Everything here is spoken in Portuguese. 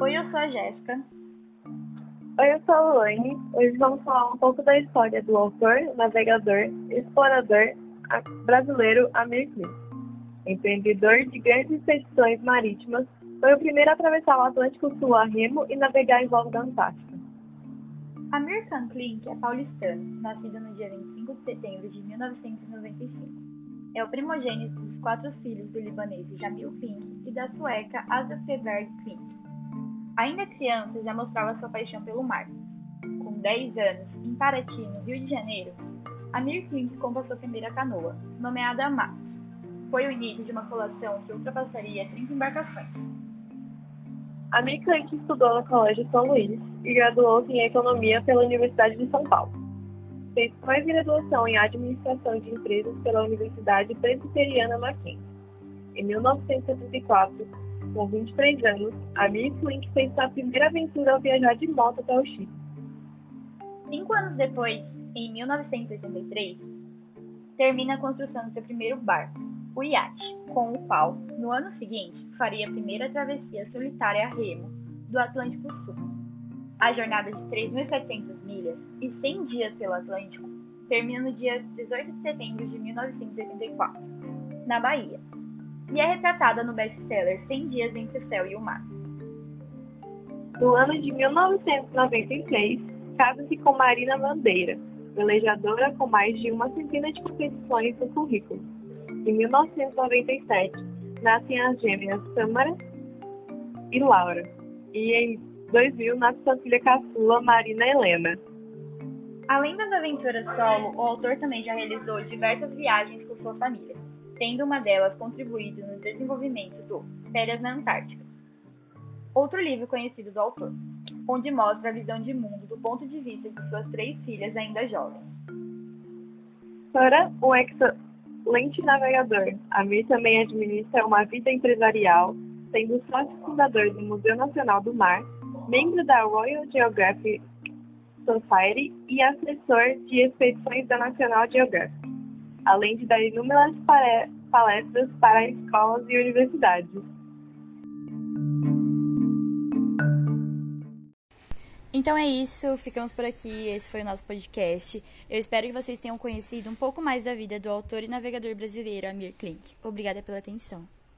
Oi, eu sou a Jéssica. Oi, eu sou a Luane. Hoje vamos falar um pouco da história do autor, navegador, explorador brasileiro Amir Klink. Empreendedor de grandes expedições marítimas, foi o primeiro a atravessar o Atlântico Sul a remo e navegar em volta da Antártica. Amir Klink é paulistano, nascido no dia 25 de setembro de 1995. É o primogênito dos quatro filhos do libanês Jamil Klink e da sueca Asa Seberg Klink. Ainda criança, já mostrava sua paixão pelo mar. Com 10 anos, em Paraty, no Rio de Janeiro, Amir Klink comprou sua primeira canoa, nomeada Max. Foi o início de uma colação que ultrapassaria 30 embarcações. Amir Klink estudou no Colégio São Luís e graduou-se em Economia pela Universidade de São Paulo. Fez pós-graduação em Administração de Empresas pela Universidade Presbiteriana Mackenzie. Em 1974, com 23 anos, a Miss Link fez sua primeira aventura ao viajar de moto até o Chile. Cinco anos depois, em 1983, termina a construção do seu primeiro barco, o iate, com o qual, no ano seguinte, faria a primeira travessia solitária a remo do Atlântico Sul. A jornada de 3.700 milhas e 100 dias pelo Atlântico termina no dia 18 de setembro de 1984, na Bahia, e é retratada no best-seller 100 Dias Entre o Céu e o Mar. No ano de 1996, casa-se com Marina Bandeira, velejadora com mais de uma centena de competições no currículo. Em 1997, nascem as gêmeas Samara e Laura, e em 2000 nasce sua filha caçula Marina Helena. Além das aventuras solo, o autor também já realizou diversas viagens com sua família, tendo uma delas contribuído no desenvolvimento do Férias na Antártica. Outro livro conhecido do autor, onde mostra a visão de mundo do ponto de vista de suas três filhas ainda jovens. Para o excelente navegador, Amir também administra uma vida empresarial, sendo sócio fundador do Museu Nacional do Mar membro da Royal Geographic Society e assessor de expedições da National Geographic, além de dar inúmeras palestras para escolas e universidades. Então é isso, ficamos por aqui. Esse foi o nosso podcast. Eu espero que vocês tenham conhecido um pouco mais da vida do autor e navegador brasileiro Amir Klink. Obrigada pela atenção.